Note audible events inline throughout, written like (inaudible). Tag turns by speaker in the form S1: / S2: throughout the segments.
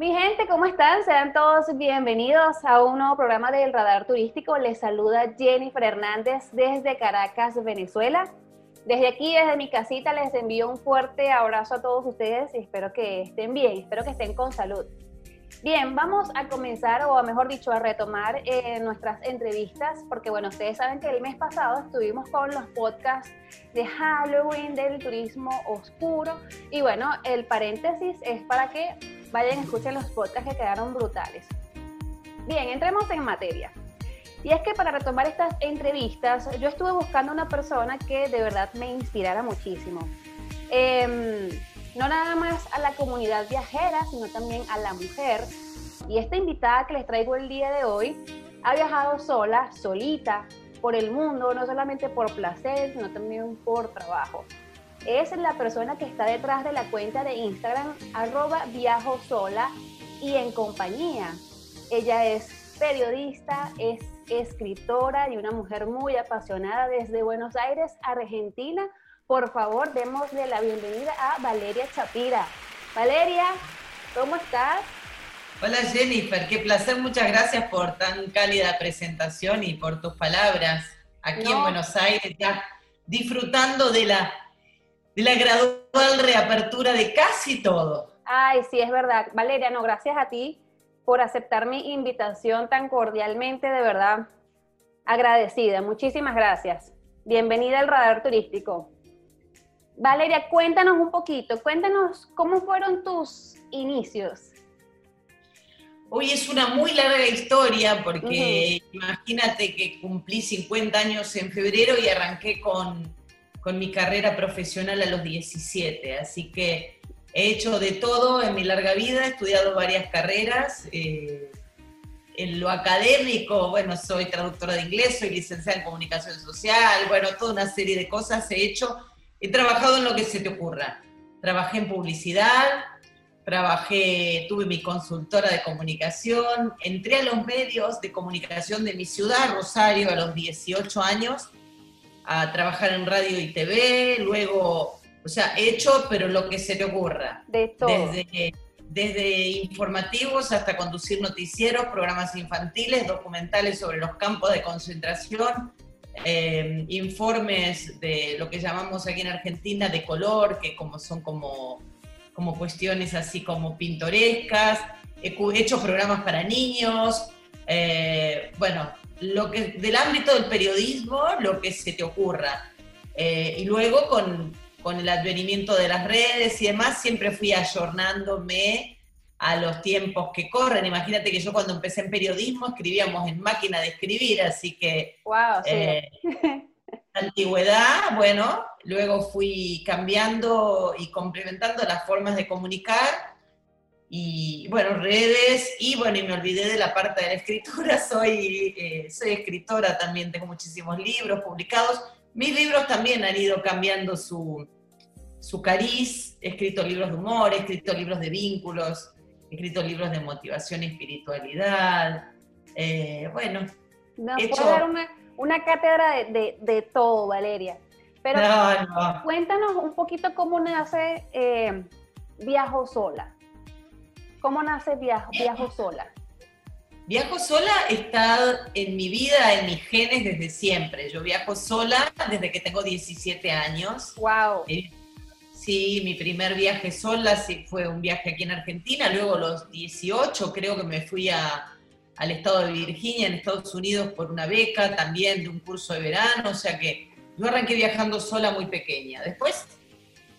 S1: Mi gente, ¿cómo están? Sean todos bienvenidos a un nuevo programa del Radar Turístico. Les saluda Jennifer Hernández desde Caracas, Venezuela. Desde aquí, desde mi casita, les envío un fuerte abrazo a todos ustedes y espero que estén bien, espero que estén con salud. Bien, vamos a comenzar, o mejor dicho, a retomar eh, nuestras entrevistas, porque bueno, ustedes saben que el mes pasado estuvimos con los podcasts de Halloween, del turismo oscuro, y bueno, el paréntesis es para que vayan escuchen los podcasts que quedaron brutales. Bien, entremos en materia. Y es que para retomar estas entrevistas, yo estuve buscando una persona que de verdad me inspirara muchísimo. Eh, no nada más a la comunidad viajera, sino también a la mujer. Y esta invitada que les traigo el día de hoy ha viajado sola, solita, por el mundo, no solamente por placer, sino también por trabajo. Es la persona que está detrás de la cuenta de Instagram, arroba viajo sola y en compañía. Ella es periodista, es escritora y una mujer muy apasionada desde Buenos Aires, Argentina, por favor, démosle la bienvenida a Valeria Chapira. Valeria, ¿cómo estás?
S2: Hola Jennifer, qué placer, muchas gracias por tan cálida presentación y por tus palabras aquí en Buenos Aires, ya disfrutando de la, de la gradual reapertura de casi todo.
S1: Ay, sí, es verdad. Valeria, no, gracias a ti por aceptar mi invitación tan cordialmente, de verdad agradecida. Muchísimas gracias. Bienvenida al Radar Turístico. Valeria, cuéntanos un poquito, cuéntanos cómo fueron tus inicios.
S2: Hoy es una muy larga historia porque imagínate que cumplí 50 años en febrero y arranqué con, mi carrera profesional a los 17, así que he hecho de todo en mi larga vida, he estudiado varias carreras. Eh, en lo académico, bueno, soy traductora de inglés, soy licenciada en comunicación social, bueno, toda una serie de cosas he hecho He trabajado en lo que se te ocurra. Trabajé en publicidad, trabajé, tuve mi consultora de comunicación, entré a los medios de comunicación de mi ciudad, Rosario, a los 18 años, a trabajar en radio y TV, luego, o sea, he hecho, pero lo que se te ocurra.
S1: De todo.
S2: Desde, desde informativos hasta conducir noticieros, programas infantiles, documentales sobre los campos de concentración, eh, informes de lo que llamamos aquí en Argentina de color, que como son como, como cuestiones así como pintorescas, he hecho programas para niños, eh, bueno, lo que, del ámbito del periodismo, lo que se te ocurra. Eh, y luego con, con el advenimiento de las redes y demás, siempre fui ayornándome a los tiempos que corren. Imagínate que yo cuando empecé en periodismo escribíamos en máquina de escribir, así que
S1: wow,
S2: eh, antigüedad, bueno, luego fui cambiando y complementando las formas de comunicar y bueno, redes y bueno, y me olvidé de la parte de la escritura, (laughs) soy, eh, soy escritora también, tengo muchísimos libros publicados. Mis libros también han ido cambiando su, su cariz, he escrito libros de humor, he escrito libros de vínculos, he escrito libros de motivación y espiritualidad. Eh, bueno,
S1: no, he hecho... dar una, cátedra de, todo, Valeria. Pero cuéntanos un poquito cómo nace eh, Viajo Sola. ¿Cómo nace Viajo, Viajo Sola?
S2: Viajo sola está en mi vida, en mis genes desde siempre. Yo viajo sola desde que tengo 17 años.
S1: Wow.
S2: Sí, mi primer viaje sola sí, fue un viaje aquí en Argentina, luego los 18 creo que me fui al estado de Virginia, en Estados Unidos, por una beca también de un curso de verano, o sea que yo arranqué viajando sola muy pequeña. Después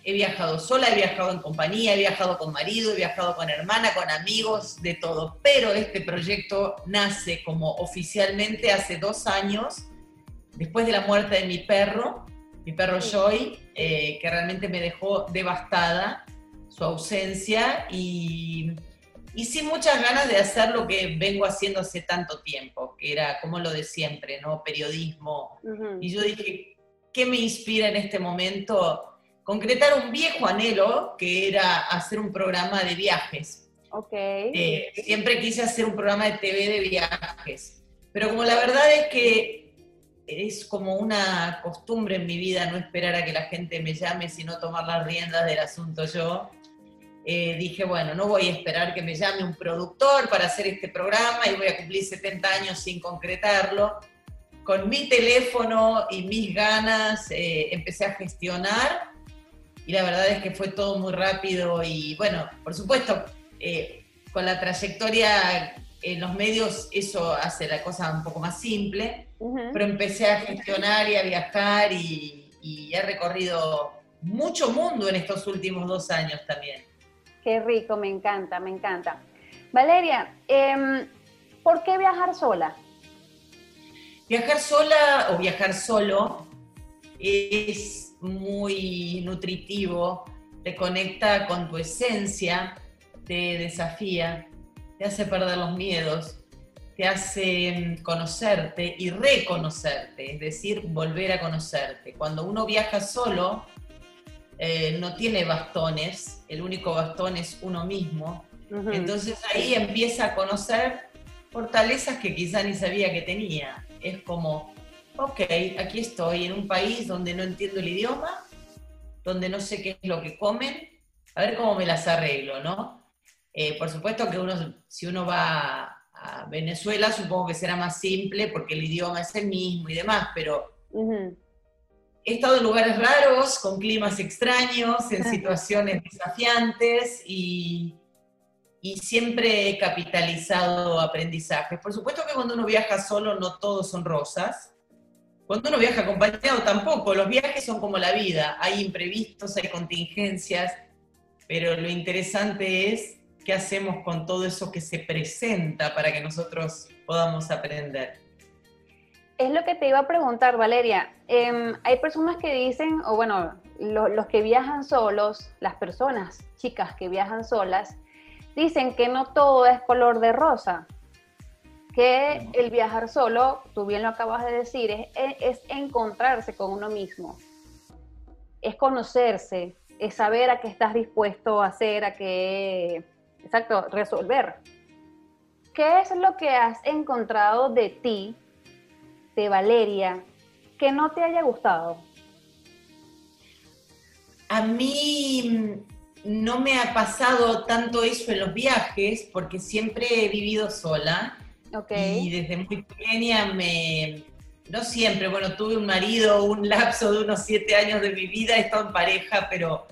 S2: he viajado sola, he viajado en compañía, he viajado con marido, he viajado con hermana, con amigos, de todo. Pero este proyecto nace como oficialmente hace dos años, después de la muerte de mi perro, mi perro Joy, eh, que realmente me dejó devastada su ausencia y, y sin muchas ganas de hacer lo que vengo haciendo hace tanto tiempo, que era como lo de siempre, ¿no? Periodismo. Y yo dije, ¿qué me inspira en este momento? Concretar un viejo anhelo que era hacer un programa de viajes.
S1: Ok.
S2: Eh, siempre quise hacer un programa de TV de viajes. Pero como la verdad es que es como una costumbre en mi vida no esperar a que la gente me llame, sino tomar las riendas del asunto yo. eh, dije, bueno, no voy a esperar que me llame un productor para hacer este programa y voy a cumplir 70 años sin concretarlo. Con mi teléfono y mis ganas eh, empecé a gestionar y la verdad es que fue todo muy rápido y bueno, por supuesto, eh, con la trayectoria en los medios eso hace la cosa un poco más simple, pero empecé a gestionar y a viajar y, y he recorrido mucho mundo en estos últimos dos años también.
S1: Qué rico, me encanta, me encanta. Valeria, em, ¿por qué viajar sola?
S2: Viajar sola o viajar solo es muy nutritivo, te conecta con tu esencia, te desafía, te hace perder los miedos, te hace em, conocerte y reconocerte, es decir, volver a conocerte. Cuando uno viaja solo, eh, no tiene bastones, el único bastón es uno mismo. Entonces ahí empieza a conocer fortalezas que quizá ni sabía que tenía. Es como, ok, aquí estoy en un país donde no entiendo el idioma, donde no sé qué es lo que comen, a ver cómo me las arreglo, ¿no? Eh, por supuesto que uno, si uno va a Venezuela, supongo que será más simple porque el idioma es el mismo y demás, pero he estado en lugares raros, con climas extraños, en situaciones desafiantes y, siempre he capitalizado aprendizajes. Por supuesto que cuando uno viaja solo no todos son rosas. Cuando uno viaja acompañado tampoco. Los viajes son como la vida. Hay imprevistos, hay contingencias, pero lo interesante es qué hacemos con todo eso que se presenta para que nosotros podamos aprender
S1: es lo que te iba a preguntar, Valeria. Em, hay personas que dicen, o bueno, los que viajan solos, las personas, chicas que viajan solas, dicen que no todo es color de rosa, que el viajar solo, tú bien lo acabas de decir, es, es encontrarse con uno mismo, es conocerse, es saber a qué estás dispuesto a hacer, a qué, exacto, resolver. ¿Qué es lo que has encontrado de ti de Valeria que no te haya gustado?
S2: A mí no me ha pasado tanto eso en los viajes porque siempre he vivido sola. Y desde muy pequeña me... No siempre, bueno, tuve un marido, un lapso de unos siete años de mi vida, he estado en pareja, pero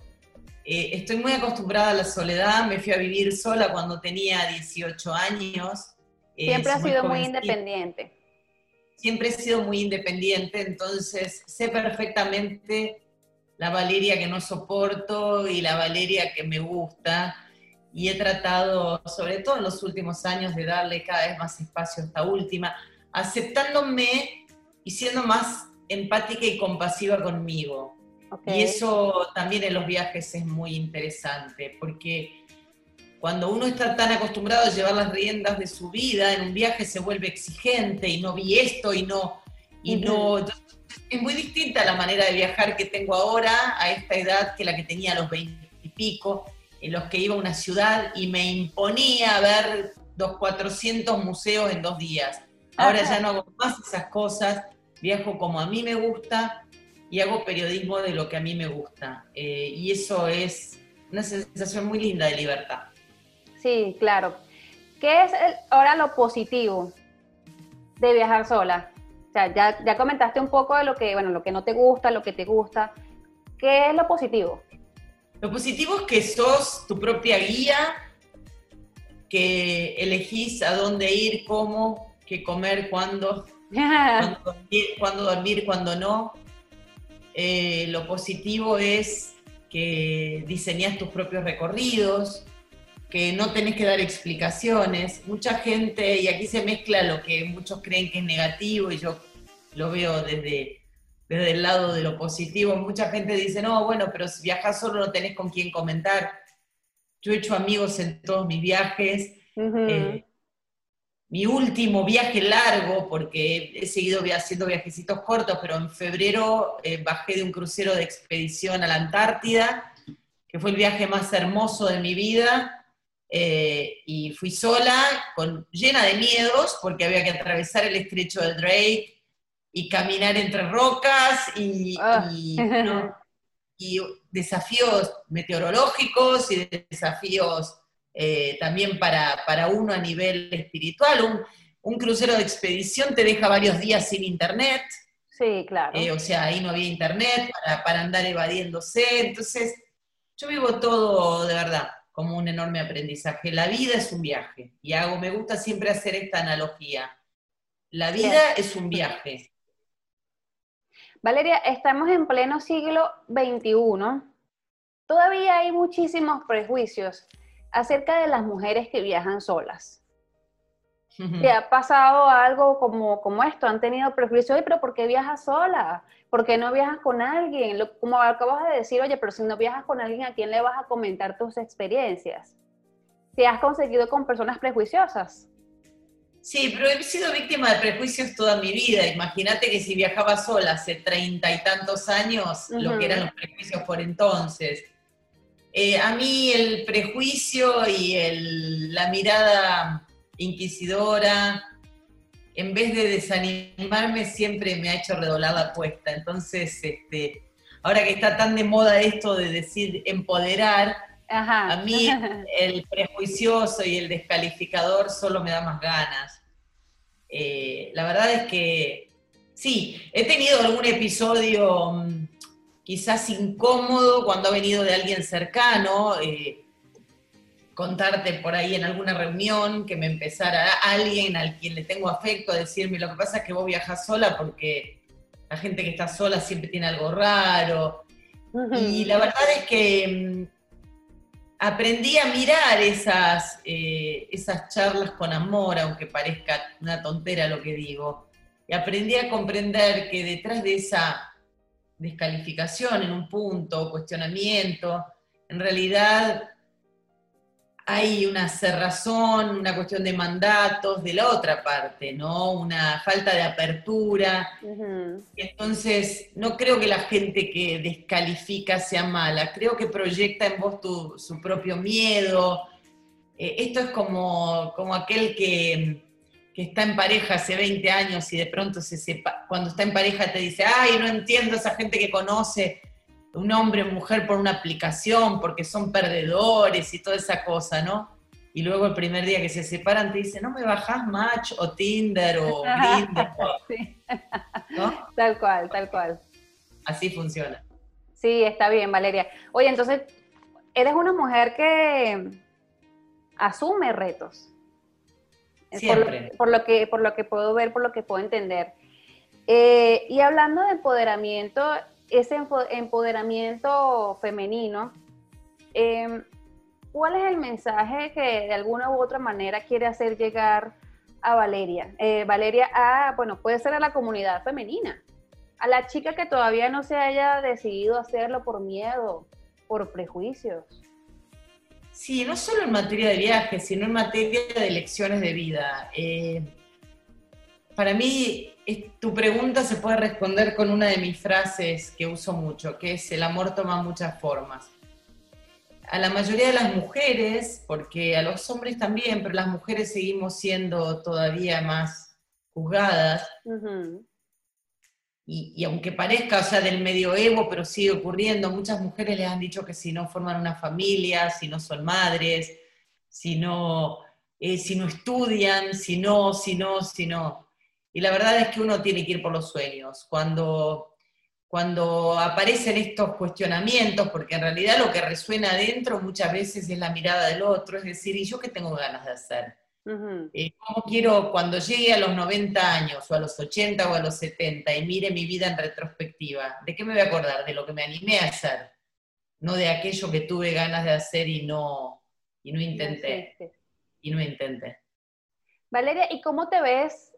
S2: eh, estoy muy acostumbrada a la soledad. Me fui a vivir sola cuando tenía 18 años.
S1: Siempre ha sido muy independiente
S2: siempre he sido muy independiente, entonces sé perfectamente la Valeria que no soporto y la Valeria que me gusta. Y he tratado, sobre todo en los últimos años, de darle cada vez más espacio a esta última, aceptándome y siendo más empática y compasiva conmigo. Y eso también en los viajes es muy interesante, porque cuando uno está tan acostumbrado a llevar las riendas de su vida, en un viaje se vuelve exigente y no vi esto y no, y no. es muy distinta la manera de viajar que tengo ahora a esta edad que la que tenía a los veintipico, en los que iba a una ciudad y me imponía ver los 400 museos en dos días. Ahora ya no hago más esas cosas, viajo como a mí me gusta y hago periodismo de lo que a mí me gusta. Eh, y eso es una sensación muy linda de libertad.
S1: Sí, claro. ¿Qué es ahora lo positivo de viajar sola? O sea, ya, ya comentaste un poco de lo que, bueno, lo que no te gusta, lo que te gusta. ¿Qué es lo positivo?
S2: Lo positivo es que sos tu propia guía, que elegís a dónde ir, cómo, qué comer, cuándo, (laughs) cuándo dormir, cuándo, no. Eh, lo positivo es que diseñas tus propios recorridos, que no tenés que dar explicaciones. Mucha gente, y aquí se mezcla lo que muchos creen que es negativo, y yo lo veo desde, desde el lado de lo positivo. Mucha gente dice, no, bueno, pero si viajas solo no tenés con quién comentar. Yo he hecho amigos en todos mis viajes. Eh, mi último viaje largo, porque he seguido haciendo viajecitos cortos, pero en febrero eh, bajé de un crucero de expedición a la Antártida, que fue el viaje más hermoso de mi vida eh, y fui sola, con, llena de miedos, porque había que atravesar el estrecho de Drake y caminar entre rocas y, ah. y desafíos meteorológicos y desafíos eh, también para, para, uno a nivel espiritual. Un, un, crucero de expedición te deja varios días sin internet.
S1: Sí, claro.
S2: Eh, o sea, ahí no había internet para, para andar evadiéndose. Entonces, yo vivo todo de verdad como un enorme aprendizaje. La vida es un viaje. Y hago, me gusta siempre hacer esta analogía. La vida es un viaje.
S1: Valeria, estamos en pleno siglo XXI. Todavía hay muchísimos prejuicios acerca de las mujeres que viajan solas. ¿Te ha pasado algo como, como esto? ¿Han tenido prejuicios? pero ¿por qué viajas sola? ¿Por qué no viajas con alguien? como acabas de decir, oye, pero si no viajas con alguien, ¿a quién le vas a comentar tus experiencias? ¿Te has conseguido con personas prejuiciosas?
S2: Sí, pero he sido víctima de prejuicios toda mi vida. Imagínate que si viajaba sola hace treinta y tantos años, lo que eran los prejuicios por entonces. Eh, a mí el prejuicio y la mirada inquisidora, en vez de desanimarme, siempre me ha hecho redoblar la apuesta. Entonces, este, ahora que está tan de moda esto de decir empoderar, a mí (laughs) el prejuicioso y el descalificador solo me da más ganas. Eh, la verdad es que sí, he tenido algún episodio mm, quizás incómodo cuando ha venido de alguien cercano. Eh, contarte por ahí en alguna reunión, que me empezara alguien al quien le tengo afecto a decirme, lo que pasa es que vos viajas sola porque la gente que está sola siempre tiene algo raro. Y la verdad es que mm, aprendí a mirar esas, eh, esas charlas con amor, aunque parezca una tontera lo que digo. Y aprendí a comprender que detrás de esa descalificación en un punto, cuestionamiento, en realidad hay una cerrazón, una cuestión de mandatos de la otra parte, ¿no? Una falta de apertura. Entonces, no creo que la gente que descalifica sea mala, creo que proyecta en vos tu, su propio miedo. Eh, esto es como, como aquel que, que, está en pareja hace 20 años y de pronto se sepa, cuando está en pareja te dice, ay, no entiendo esa gente que conoce un hombre o mujer por una aplicación porque son perdedores y toda esa cosa, ¿no? Y luego el primer día que se separan te dice, no me bajás Match o Tinder o (laughs) Grindr.
S1: ¿no? Tal cual, tal cual.
S2: Así funciona.
S1: Sí, está bien, Valeria. Oye, entonces, eres una mujer que asume retos.
S2: Siempre.
S1: Por lo, que, por lo que puedo ver, por lo que puedo entender. Eh, y hablando de empoderamiento, ese empoderamiento femenino, em, ¿cuál es el mensaje que de alguna u otra manera quiere hacer llegar a Valeria? Eh, Valeria, a, bueno, puede ser a la comunidad femenina, a la chica que todavía no se haya decidido hacerlo por miedo, por prejuicios.
S2: Sí, no solo en materia de viajes, sino en materia de elecciones de vida. Eh, para mí, tu pregunta se puede responder con una de mis frases que uso mucho, que es el amor toma muchas formas. A la mayoría de las mujeres, porque a los hombres también, pero las mujeres seguimos siendo todavía más juzgadas. y, y, aunque parezca, o sea, del medioevo, pero sigue ocurriendo, muchas mujeres les han dicho que si no forman una familia, si no son madres, si no, eh, si no estudian, si no, si no, si no. Y la verdad es que uno tiene que ir por los sueños. Cuando, cuando aparecen estos cuestionamientos, porque en realidad lo que resuena adentro muchas veces es la mirada del otro, es decir, ¿y yo qué tengo ganas de hacer? Eh, ¿Cómo quiero, cuando llegue a los 90 años, o a los 80 o a los 70, y mire mi vida en retrospectiva, ¿de qué me voy a acordar? De lo que me animé a hacer, no de aquello que tuve ganas de hacer y no, y no intenté. Y no intenté.
S1: Valeria, ¿y cómo te ves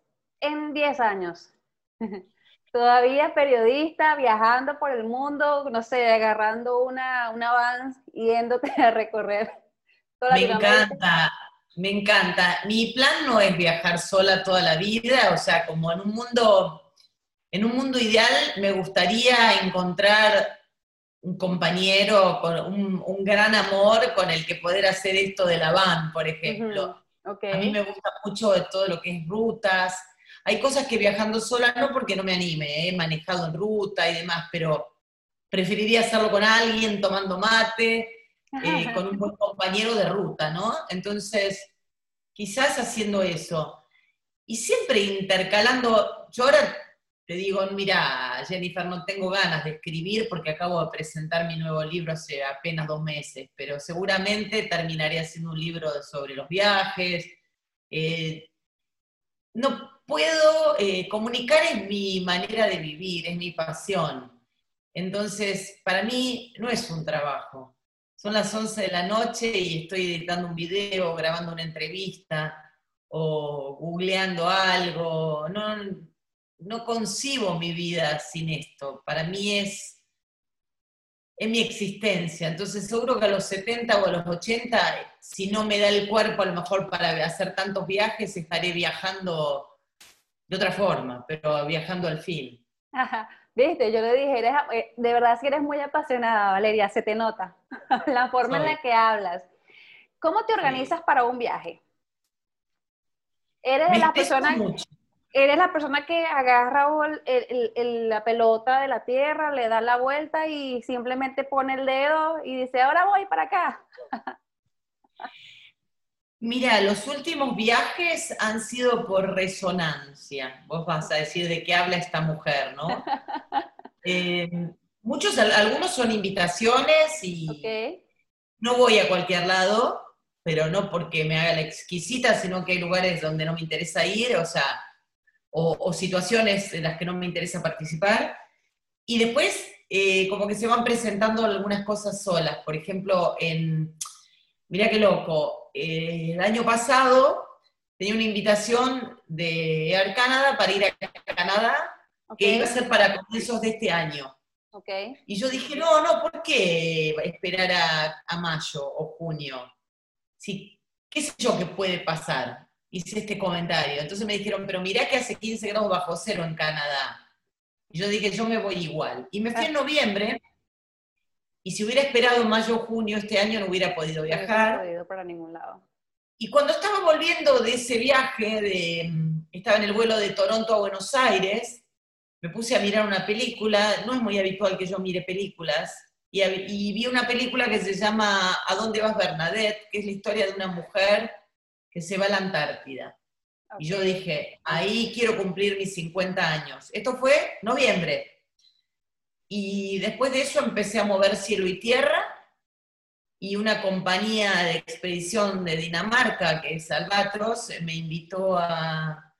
S1: en 10 años? (laughs) Todavía periodista, viajando por el mundo, no sé, agarrando una, una van, yéndote (laughs) a recorrer
S2: toda Me encanta, me encanta. Mi plan no es viajar sola toda la vida, o sea, como en un mundo, en un mundo ideal me gustaría encontrar un compañero, con un, gran amor con el que poder hacer esto de la van, por ejemplo. A mí me gusta mucho de todo lo que es rutas, hay cosas que viajando sola, no porque no me anime, he manejado en ruta y demás, pero preferiría hacerlo con alguien, tomando mate, eh, con un buen compañero de ruta, ¿no? Entonces, quizás haciendo eso. Y siempre intercalando, yo ahora te digo, mira, Jennifer, no tengo ganas de escribir porque acabo de presentar mi nuevo libro hace apenas dos meses, pero seguramente terminaré haciendo un libro sobre los viajes. Eh, no puedo, eh, comunicar es mi manera de vivir, es mi pasión. Entonces, para mí no es un trabajo. Son las 11 de la noche y estoy editando un video, grabando una entrevista o googleando algo. No, no concibo mi vida sin esto. Para mí es, es mi existencia. Entonces seguro que a los 70 o a los 80, si no me da el cuerpo a lo mejor para hacer tantos viajes, estaré viajando de otra forma, pero viajando al fin.
S1: Viste, yo le dije, eres, eh, de verdad si eres muy apasionada, Valeria, se te nota (laughs) la forma en la que hablas. ¿Cómo te organizas para un viaje? ¿Eres de las personas eres la persona que agarra la pelota de la tierra, le da la vuelta y simplemente pone el dedo y dice, ahora voy para acá. (laughs)
S2: Mira, los últimos viajes han sido por resonancia. Vos vas a decir de qué habla esta mujer, ¿no? (laughs) Eh, muchos, algunos son invitaciones y no voy a cualquier lado, pero no porque me haga la exquisita, sino que hay lugares donde no me interesa ir, o sea, o, situaciones en las que no me interesa participar. Y después, eh, como que se van presentando algunas cosas solas. Por ejemplo, en, mira qué loco, eh, el año pasado tenía una invitación de Air Canada para ir a Canadá, que iba a ser para comienzos de este año.
S1: Okay.
S2: Y yo dije, no, no, ¿por qué esperar a, a mayo o junio? Sí, ¿Qué sé yo qué puede pasar? hice este comentario. Entonces me dijeron, pero mirá que hace 15 grados bajo cero en Canadá. Y yo dije, yo me voy igual. Y me fui en noviembre, y si hubiera esperado mayo o junio este año no hubiera podido viajar.
S1: No podido para ningún lado.
S2: Y cuando estaba volviendo de ese viaje, de, estaba en el vuelo de Toronto a Buenos Aires, me puse a mirar una película, no es muy habitual que yo mire películas, y, y vi una película que se llama ¿A dónde vas Bernadette?, que es la historia de una mujer que se va a la Antártida. Y yo dije, ahí quiero cumplir mis 50 años. Esto fue noviembre. Y después de eso empecé a mover cielo y tierra y una compañía de expedición de Dinamarca, que es Albatros, me invitó a,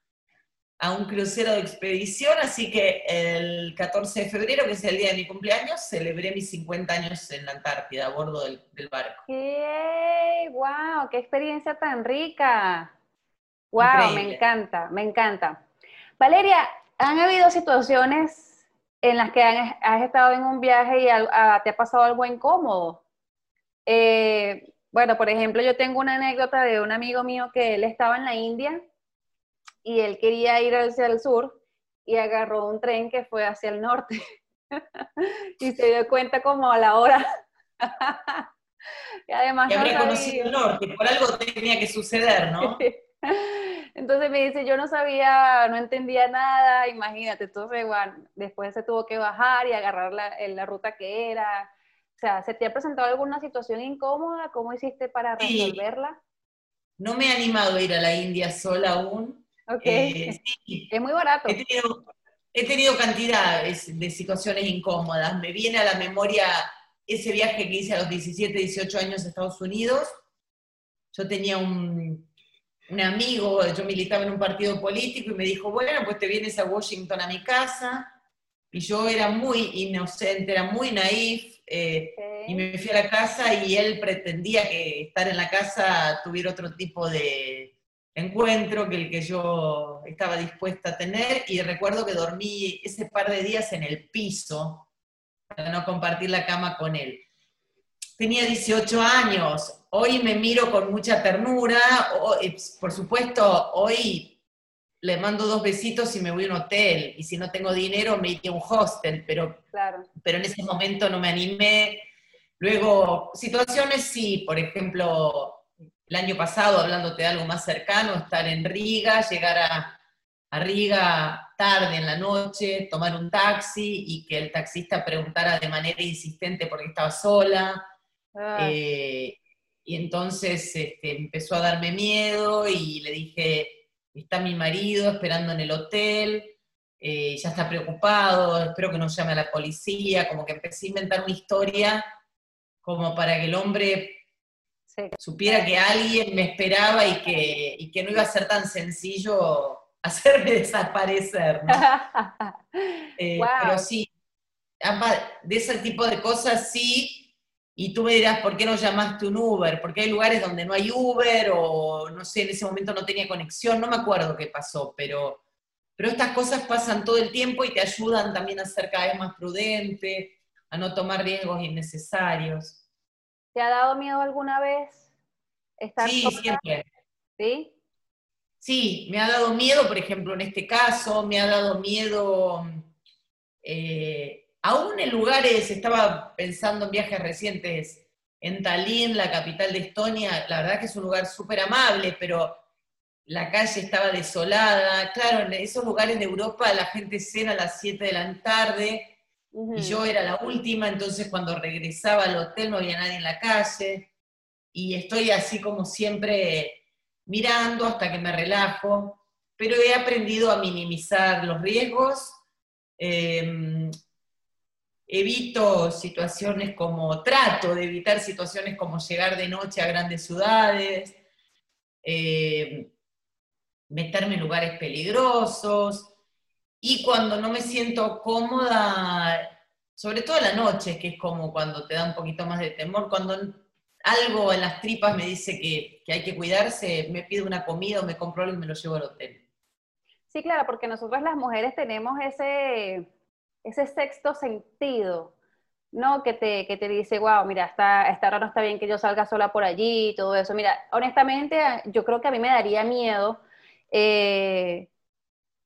S2: a un crucero de expedición, así que el 14 de febrero, que es el día de mi cumpleaños, celebré mis 50 años en la Antártida a bordo del, barco.
S1: ¡Qué! ¡Wow! ¡Qué experiencia tan rica! ¡Wow! Me encanta, me encanta. Valeria, ¿han habido situaciones en las que has estado en un viaje y te ha pasado algo incómodo? Eh, bueno, por ejemplo, yo tengo una anécdota de un amigo mío que él estaba en la India y él quería ir hacia el sur y agarró un tren que fue hacia el norte (laughs) y se dio cuenta como a la hora. (laughs)
S2: y además que habría conocido el norte, por algo tenía que suceder, ¿no?
S1: Entonces me dice, yo no sabía, no entendía nada, imagínate, entonces bueno, después se tuvo que bajar y agarrar la, la ruta que era. O sea, ¿se te ha presentado alguna situación incómoda? ¿Cómo hiciste para resolverla?
S2: No me he animado a ir a la India sola aún,
S1: eh, (laughs) es muy barato.
S2: He tenido, cantidades de situaciones incómodas. Me viene a la memoria ese viaje que hice a los 17, 18 años a Estados Unidos. Yo tenía un, un amigo, yo militaba en un partido político y me dijo, bueno, pues te vienes a Washington a mi casa. Y yo era muy inocente, era muy naif, eh, y me fui a la casa y él pretendía que estar en la casa tuviera otro tipo de, encuentro que el que yo estaba dispuesta a tener y recuerdo que dormí ese par de días en el piso para no compartir la cama con él. Tenía 18 años, hoy me miro con mucha ternura, por supuesto, hoy le mando dos besitos y me voy a un hotel, y si no tengo dinero me iría a un hostel, pero, pero en ese momento no me animé. Luego, situaciones sí, por ejemplo, el año pasado, hablándote de algo más cercano, estar en Riga, llegar a, a Riga tarde en la noche, tomar un taxi y que el taxista preguntara de manera insistente por qué estaba sola.
S1: Ah,
S2: Eh, y entonces este, empezó a darme miedo y le dije, está mi marido esperando en el hotel, eh, ya está preocupado, espero que no llame a la policía, como que empecé a inventar una historia como para que el hombre
S1: sí.
S2: supiera que alguien me esperaba y que, y que no iba a ser tan sencillo (laughs) hacerme desaparecer, ¿no? (laughs) Eh,
S1: Wow.
S2: Pero sí, de ese tipo de cosas sí, y tú me dirás, ¿por qué no llamaste un Uber? Porque hay lugares donde no hay Uber o no sé, en ese momento no tenía conexión, no me acuerdo qué pasó, pero, pero estas cosas pasan todo el tiempo y te ayudan también a ser cada vez más prudente, a no tomar riesgos innecesarios.
S1: ¿Te ha dado miedo alguna vez estar
S2: Sí,
S1: sola?
S2: siempre.
S1: ¿Sí?
S2: Sí, me ha dado miedo, por ejemplo, en este caso, me ha dado miedo, eh, aún en lugares, estaba pensando en viajes recientes, en Tallinn, la capital de Estonia, la verdad que es un lugar súper amable, pero la calle estaba desolada. Claro, en esos lugares de Europa la gente cena a las 7 de la tarde y yo era la última, entonces cuando regresaba al hotel no había nadie en la calle, y estoy así como siempre mirando hasta que me relajo, pero he aprendido a minimizar los riesgos, eh, evito situaciones como, trato de evitar situaciones como llegar de noche a grandes ciudades, eh, meterme en lugares peligrosos, y cuando no me siento cómoda, sobre todo a la noche, que es como cuando te da un poquito más de temor, cuando algo en las tripas me dice que, que hay que cuidarse, me pido una comida o me compro algo y me lo llevo al hotel.
S1: Sí, claro, porque nosotras las mujeres tenemos ese, ese sexto sentido, ¿no? Que te, que te dice, wow, mira, está, esta hora no está bien que yo salga sola por allí y todo eso. Mira, honestamente, yo creo que a mí me daría miedo eh,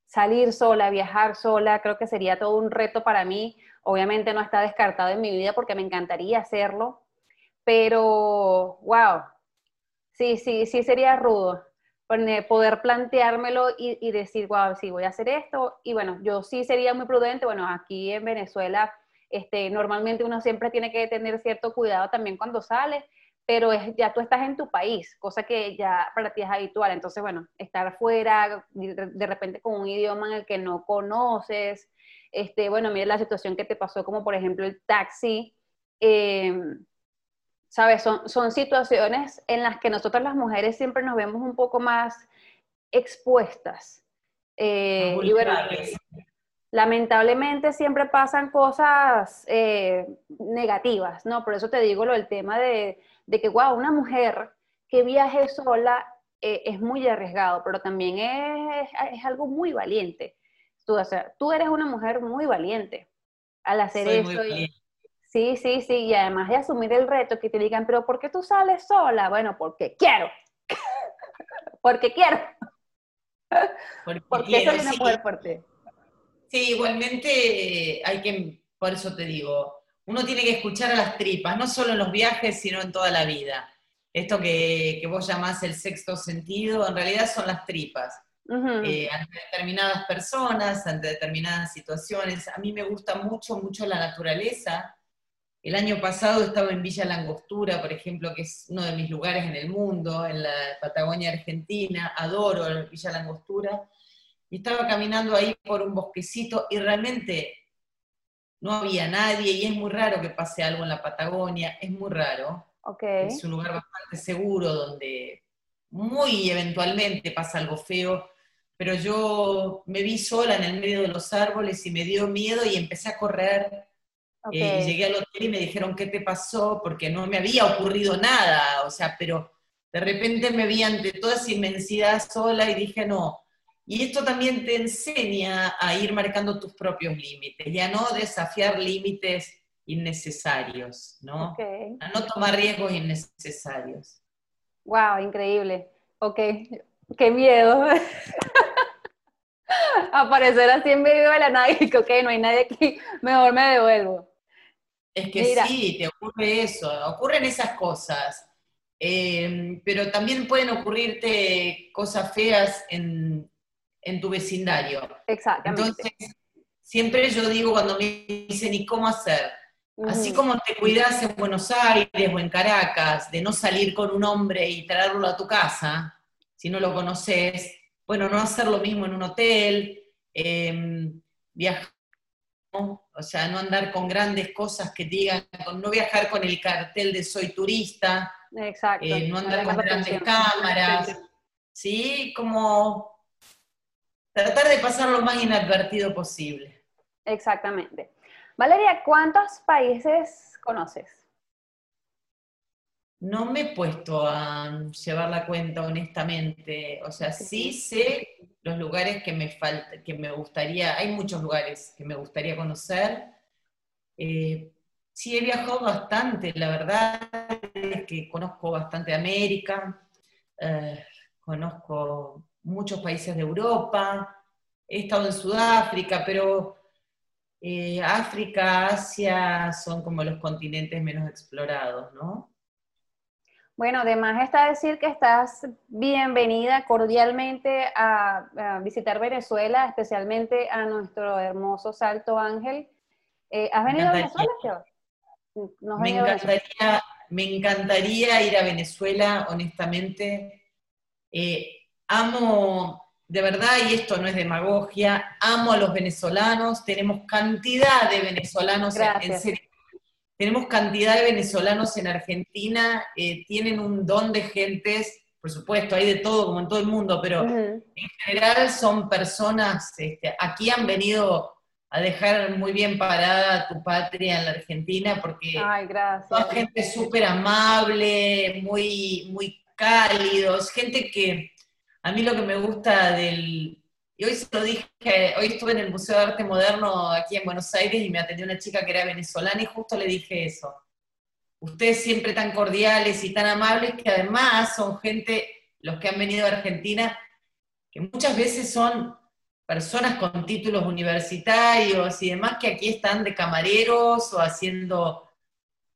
S1: salir sola, viajar sola, creo que sería todo un reto para mí. Obviamente no está descartado en mi vida porque me encantaría hacerlo, pero, wow, sí, sí, sí sería rudo poder planteármelo y, decir, wow, sí, voy a hacer esto. Y bueno, yo sí sería muy prudente. Bueno, aquí en Venezuela, este, normalmente uno siempre tiene que tener cierto cuidado también cuando sale, pero es, ya tú estás en tu país, cosa que ya para ti es habitual. Entonces, bueno, estar fuera, de, de repente con un idioma en el que no conoces, este, bueno, mira la situación que te pasó, como por ejemplo el taxi. eh, ¿sabes? Son, son situaciones en las que nosotras las mujeres siempre nos vemos un poco más expuestas. Eh, y bueno,
S2: Vulnerables.
S1: lamentablemente siempre pasan cosas eh, negativas, ¿no? Por eso te digo lo del tema de, de que, wow, una mujer que viaje sola eh, es muy arriesgado, pero también es, es algo muy valiente. Tú, o sea, tú eres una mujer muy valiente al hacer
S2: Soy
S1: eso. y-. Sí, sí, sí, y además de asumir el reto, que te digan, pero ¿por qué tú sales sola? Bueno, porque quiero. (laughs) porque quiero.
S2: Porque (laughs)
S1: Porque
S2: quiero,
S1: soy una
S2: sí.
S1: mujer fuerte.
S2: Sí, igualmente eh, hay que, por eso te digo, uno tiene que escuchar a las tripas, no solo en los viajes, sino en toda la vida. Esto que, que vos llamás el sexto sentido, en realidad son las tripas. Eh, ante determinadas personas, ante determinadas situaciones. A mí me gusta mucho, mucho la naturaleza. El año pasado estaba en Villa Langostura, por ejemplo, que es uno de mis lugares en el mundo, en la Patagonia Argentina. Adoro Villa Langostura. Y estaba caminando ahí por un bosquecito y realmente no había nadie y es muy raro que pase algo en la Patagonia, es muy raro.
S1: Ok.
S2: Es un lugar bastante seguro donde muy eventualmente pasa algo feo, pero yo me vi sola en el medio de los árboles y me dio miedo y empecé a correr. Eh, y llegué al hotel y me dijeron, ¿qué te pasó? Porque no me había ocurrido nada, o sea, pero de repente me vi ante toda esa inmensidad sola y dije, no. Y esto también te enseña a ir marcando tus propios límites y a no desafiar límites innecesarios, ¿no? A no tomar riesgos innecesarios.
S1: Wow, increíble. Ok, qué miedo. (laughs) Aparecer así en medio de la nada y que, ok, no hay nadie aquí, mejor me devuelvo.
S2: Es que
S1: Mira.
S2: sí, te ocurre eso, ocurren esas cosas. Eh, pero también pueden ocurrirte cosas feas en, en tu vecindario.
S1: Exactamente.
S2: Entonces, siempre yo digo cuando me dicen, ¿y cómo hacer? Así como te cuidas en Buenos Aires o en Caracas de no salir con un hombre y traerlo a tu casa, si no lo conoces, bueno, no hacer lo mismo en un hotel, em, viajar, o sea, no andar con grandes cosas que digan, no viajar con el cartel de soy turista,
S1: Exacto.
S2: Eh, no andar con grandes cámaras, ¿sí? Como tratar de pasar lo más inadvertido posible.
S1: Exactamente. Valeria, ¿cuántos países conoces?
S2: No me he puesto a llevar la cuenta honestamente. O sea, sí sé los lugares que me falta, que me gustaría, hay muchos lugares que me gustaría conocer. Eh, sí he viajado bastante, la verdad es que conozco bastante América, eh, conozco muchos países de Europa, he estado en Sudáfrica, pero eh, África, Asia son como los continentes menos explorados, ¿no?
S1: Bueno, además está decir que estás bienvenida cordialmente a, visitar Venezuela, especialmente a nuestro hermoso Salto Ángel. Eh, ¿Has venido a Venezuela,
S2: me, encantaría, me encantaría ir a Venezuela, honestamente. Eh, amo de verdad, y esto no es demagogia, amo a los venezolanos, tenemos cantidad de venezolanos en, serio. Tenemos cantidad de venezolanos en Argentina, eh, tienen un don de gentes, por supuesto, hay de todo, como en todo el mundo, pero en general son personas, este, aquí han venido a dejar muy bien parada tu patria en la Argentina, porque
S1: Ay,
S2: son gente súper amable, muy, muy cálidos, gente que a mí lo que me gusta del... Y hoy se lo dije, hoy estuve en el Museo de Arte Moderno aquí en Buenos Aires y me atendió una chica que era venezolana y justo le dije eso. Ustedes siempre tan cordiales y tan amables que además son gente, los que han venido a Argentina, que muchas veces son personas con títulos universitarios y demás que aquí están de camareros o haciendo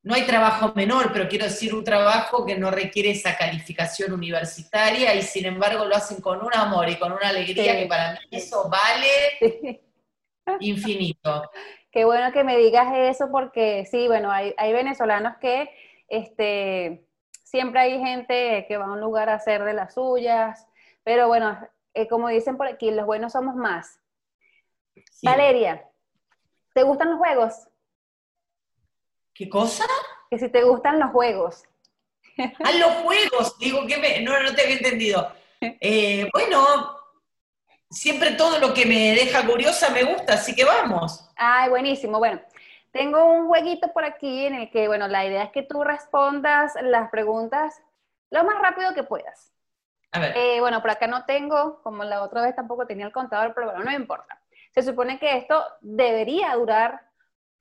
S2: no hay trabajo menor, pero quiero decir un trabajo que no requiere esa calificación universitaria y sin embargo lo hacen con un amor y con una alegría que para mí eso vale infinito. (laughs)
S1: Qué bueno que me digas eso porque sí, bueno, hay, venezolanos que este, siempre hay gente que va a un lugar a hacer de las suyas, pero bueno, eh, como dicen por aquí, los buenos somos más. Valeria, ¿te gustan los juegos?
S2: ¿Qué cosa?
S1: Que si te gustan los juegos. (laughs)
S2: Ah, los juegos, digo que no, no te había entendido. Eh, bueno, siempre todo lo que me deja curiosa me gusta, así que vamos.
S1: Ay, buenísimo. Bueno, tengo un jueguito por aquí en el que, bueno, la idea es que tú respondas las preguntas lo más rápido que puedas.
S2: A ver.
S1: Eh, bueno, por acá no tengo, como la otra vez tampoco tenía el contador, pero bueno, no importa. Se supone que esto debería durar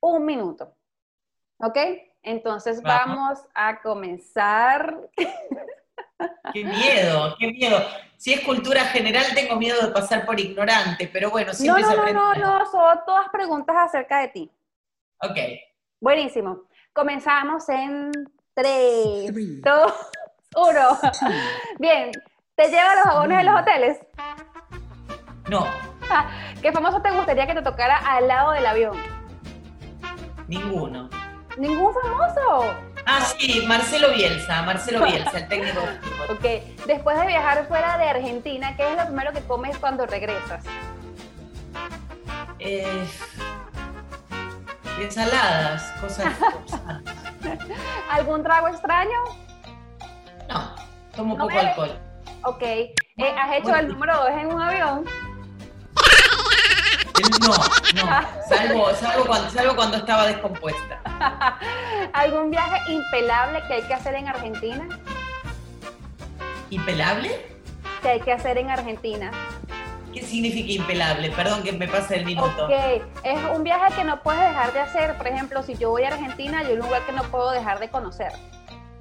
S1: un minuto. ¿Ok? Entonces vamos a comenzar. (laughs)
S2: Qué miedo, qué miedo. Si es cultura general, tengo miedo de pasar por ignorante, pero bueno, siempre
S1: no,
S2: no,
S1: se No, no, no, son todas preguntas acerca de ti.
S2: Ok.
S1: Buenísimo. Comenzamos en 3, 2, 1. Bien, ¿te lleva los jabones de los hoteles?
S2: No. (laughs)
S1: ¿Qué famoso te gustaría que te tocara al lado del avión?
S2: Ninguno.
S1: ¿Ningún famoso?
S2: Ah, sí, Marcelo Bielsa, Marcelo Bielsa, el técnico
S1: Ok, después de viajar fuera de Argentina, ¿qué es lo primero que comes cuando regresas?
S2: Eh, ensaladas, cosas. (laughs)
S1: ¿Algún trago extraño?
S2: No, tomo poco alcohol.
S1: Ok, eh, ¿has hecho el número dos en un avión?
S2: No, no, salvo, salvo, cuando, salvo cuando estaba descompuesta.
S1: ¿Algún viaje impelable que hay que hacer en Argentina?
S2: ¿Impelable?
S1: Que hay que hacer en Argentina.
S2: ¿Qué significa impelable? Perdón que me pase el minuto.
S1: Ok, es un viaje que no puedes dejar de hacer. Por ejemplo, si yo voy a Argentina, hay un lugar que no puedo dejar de conocer.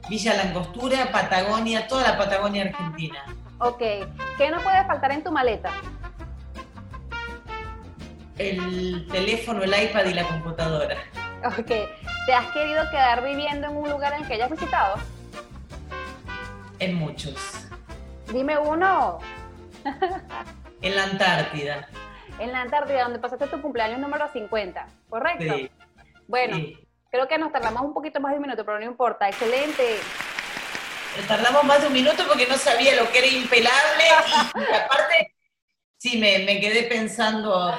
S2: Villa Langostura, Patagonia, toda la Patagonia Argentina.
S1: Ok, ¿qué no puede faltar en tu maleta?
S2: El teléfono, el iPad y la computadora.
S1: Ok. ¿Te has querido quedar viviendo en un lugar en que hayas visitado?
S2: En muchos.
S1: Dime uno.
S2: En la Antártida.
S1: En la Antártida, donde pasaste tu cumpleaños número 50, ¿correcto? Sí. Bueno, creo que nos tardamos un poquito más de un minuto, pero no importa. Excelente.
S2: Tardamos más de un minuto porque no sabía lo que era impelable y, aparte, sí, me, me, quedé pensando.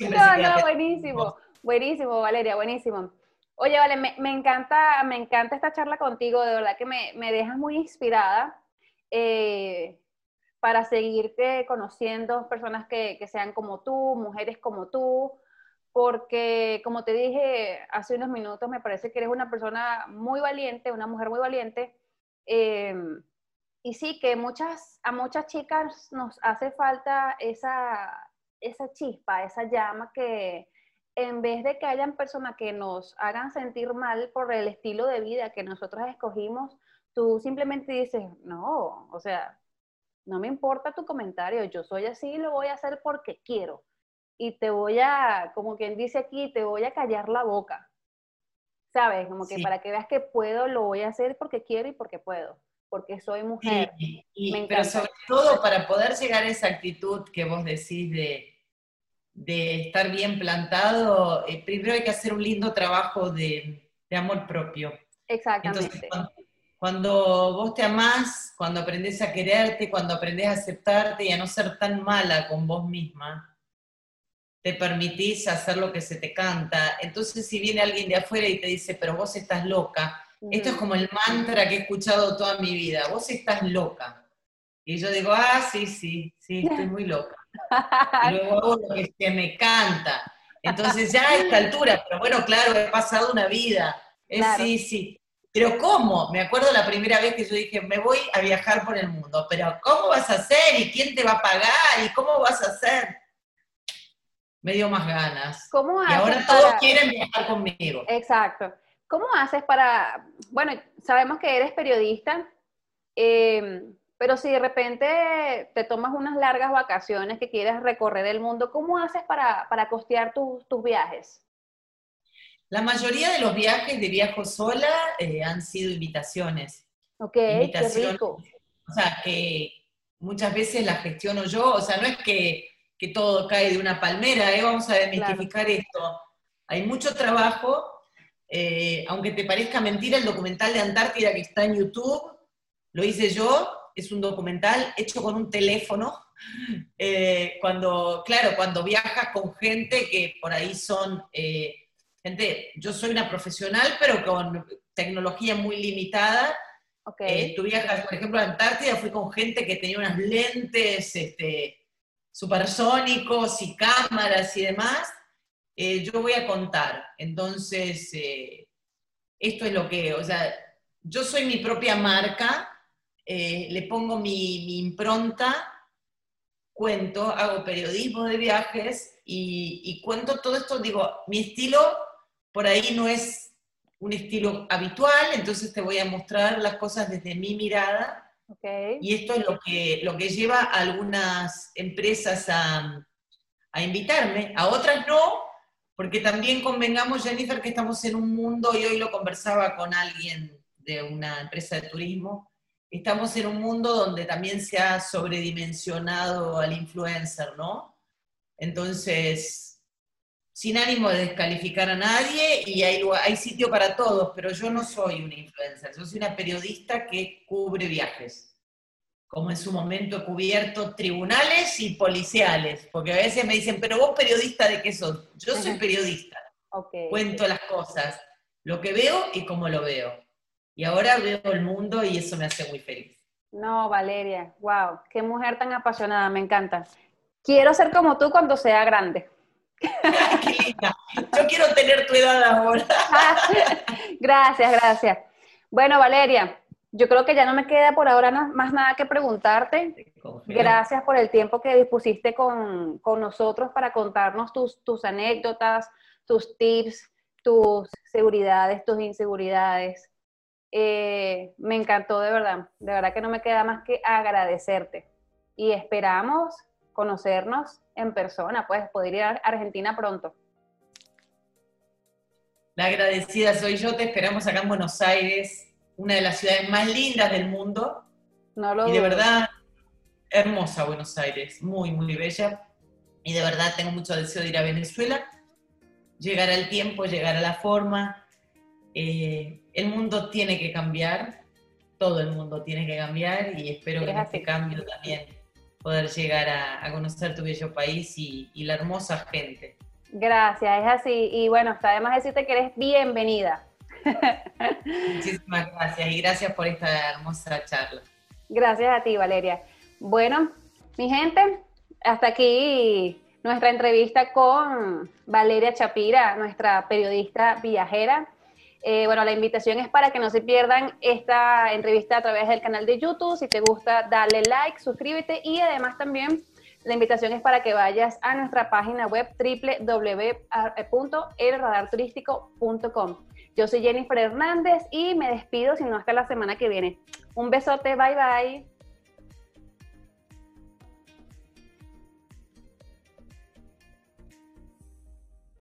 S1: No, no, buenísimo, buenísimo, Valeria, buenísimo. Oye, vale, me, me, encanta, me encanta esta charla contigo, de verdad que me, me dejas muy inspirada eh, para seguirte conociendo personas que, que, sean como tú, mujeres como tú, porque como te dije hace unos minutos, me parece que eres una persona muy valiente, una mujer muy valiente. Eh, y sí, que muchas, a muchas chicas nos hace falta esa, esa chispa, esa llama que, en vez de que hayan personas que nos hagan sentir mal por el estilo de vida que nosotros escogimos, tú simplemente dices, no, o sea, no me importa tu comentario, yo soy así y lo voy a hacer porque quiero. Y te voy a, como quien dice aquí, te voy a callar la boca. ¿Sabes? Como que para que veas que puedo, lo voy a hacer porque quiero y porque puedo, porque soy mujer.
S2: Y, pero sobre todo para poder llegar a esa actitud que vos decís de, de estar bien plantado, eh, primero hay que hacer un lindo trabajo de, amor propio.
S1: Exactamente.
S2: cuando, vos te amás, cuando aprendes a quererte, cuando aprendes a aceptarte y a no ser tan mala con vos misma, te permitís hacer lo que se te canta. Entonces, si viene alguien de afuera y te dice, pero vos estás loca, esto es como el mantra que he escuchado toda mi vida, vos estás loca. Y yo digo, ah, sí, sí, sí, estoy muy loca. Y luego hago lo que, me canta. Entonces ya a esta altura, pero bueno, claro, he pasado una vida. Sí, sí. Pero ¿cómo? Me acuerdo la primera vez que yo dije, me voy a viajar por el mundo, pero ¿cómo vas a hacer? ¿Y quién te va a pagar? ¿Y cómo vas a hacer? Me dio más ganas.
S1: ¿Cómo
S2: y ahora todos quieren viajar conmigo.
S1: Exacto. ¿Cómo haces para, bueno, sabemos que eres periodista, eh, pero si de repente te tomas unas largas vacaciones que quieres recorrer el mundo, ¿cómo haces para, costear tus viajes?
S2: La mayoría de los viajes de viajo sola eh, han sido invitaciones.
S1: Ok, qué rico.
S2: O sea, que muchas veces la gestiono yo, o sea, no es que, todo cae de una palmera, ¿eh? vamos a desmitificar esto. Hay mucho trabajo, eh, aunque te parezca mentira, el documental de Antártida que está en YouTube, lo hice yo, es un documental hecho con un teléfono. (laughs) Eh, cuando, claro, cuando viajas con gente que por ahí son, eh, gente, yo soy una profesional, pero con tecnología muy limitada. Okay. Eh, tú viajas, por ejemplo, a Antártida, fui con gente que tenía unas lentes este, supersónicos y cámaras y demás. Yo voy a contar. Entonces, esto es lo que, o sea, yo soy mi propia marca, eh, le pongo mi, impronta, cuento, hago periodismo de viajes y, cuento todo esto. Digo, mi estilo por ahí no es un estilo habitual, entonces te voy a mostrar las cosas desde mi mirada. Y esto es lo que, lo que lleva a algunas empresas a, a invitarme, a otras no, porque también convengamos, Jennifer, que estamos en un mundo, y hoy lo conversaba con alguien de una empresa de turismo, estamos en un mundo donde también se ha sobredimensionado al influencer, ¿no? Entonces, sin ánimo de descalificar a nadie, y hay, hay sitio para todos, pero yo no soy una influencer, yo soy una periodista que cubre viajes, como en su momento he cubierto tribunales y policiales, porque a veces me dicen, pero vos periodista de qué sos? Yo soy periodista, cuento las cosas, lo que veo y cómo lo veo. Y ahora veo el mundo y eso me hace muy feliz.
S1: No, Valeria, wow, qué mujer tan apasionada, me encanta. Quiero ser como tú cuando sea grande.
S2: qué linda. Yo quiero tener tu edad ahora. (laughs)
S1: gracias, gracias. Bueno, Valeria, yo creo que ya no me queda por ahora más nada que preguntarte. Gracias por el tiempo que dispusiste con, con nosotros para contarnos tus, tus anécdotas, tus tips, tus seguridades, tus inseguridades. Eh, me encantó de verdad, de verdad que no me queda más que agradecerte. Y esperamos conocernos en persona, pues poder ir a Argentina pronto.
S2: La agradecida soy yo, te esperamos acá en Buenos Aires, una de las ciudades más lindas del mundo.
S1: No lo
S2: y de verdad, hermosa Buenos Aires, muy, muy bella. Y de verdad tengo mucho deseo de ir a Venezuela. Llegará el tiempo, llegará la forma. Eh, el mundo tiene que cambiar, todo el mundo tiene que cambiar y espero que en este cambio también poder llegar a, conocer tu bello país y, y, la hermosa gente.
S1: Gracias, es así. Y bueno, además decirte que eres bienvenida.
S2: Muchísimas gracias y gracias por esta hermosa charla.
S1: Gracias a ti, Valeria. Bueno, mi gente, hasta aquí nuestra entrevista con Valeria Chapira, nuestra periodista viajera. Eh, bueno, la invitación es para que no se pierdan esta entrevista a través del canal de YouTube. Si te gusta, dale like, suscríbete y además también la invitación es para que vayas a nuestra página web www.elradarturístico.com. Yo soy Jennifer Hernández y me despido, si no hasta la semana que viene. Un besote, bye bye.